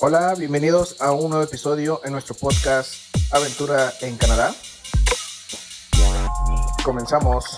Hola, bienvenidos a un nuevo episodio en nuestro podcast Aventura en Canadá. Comenzamos.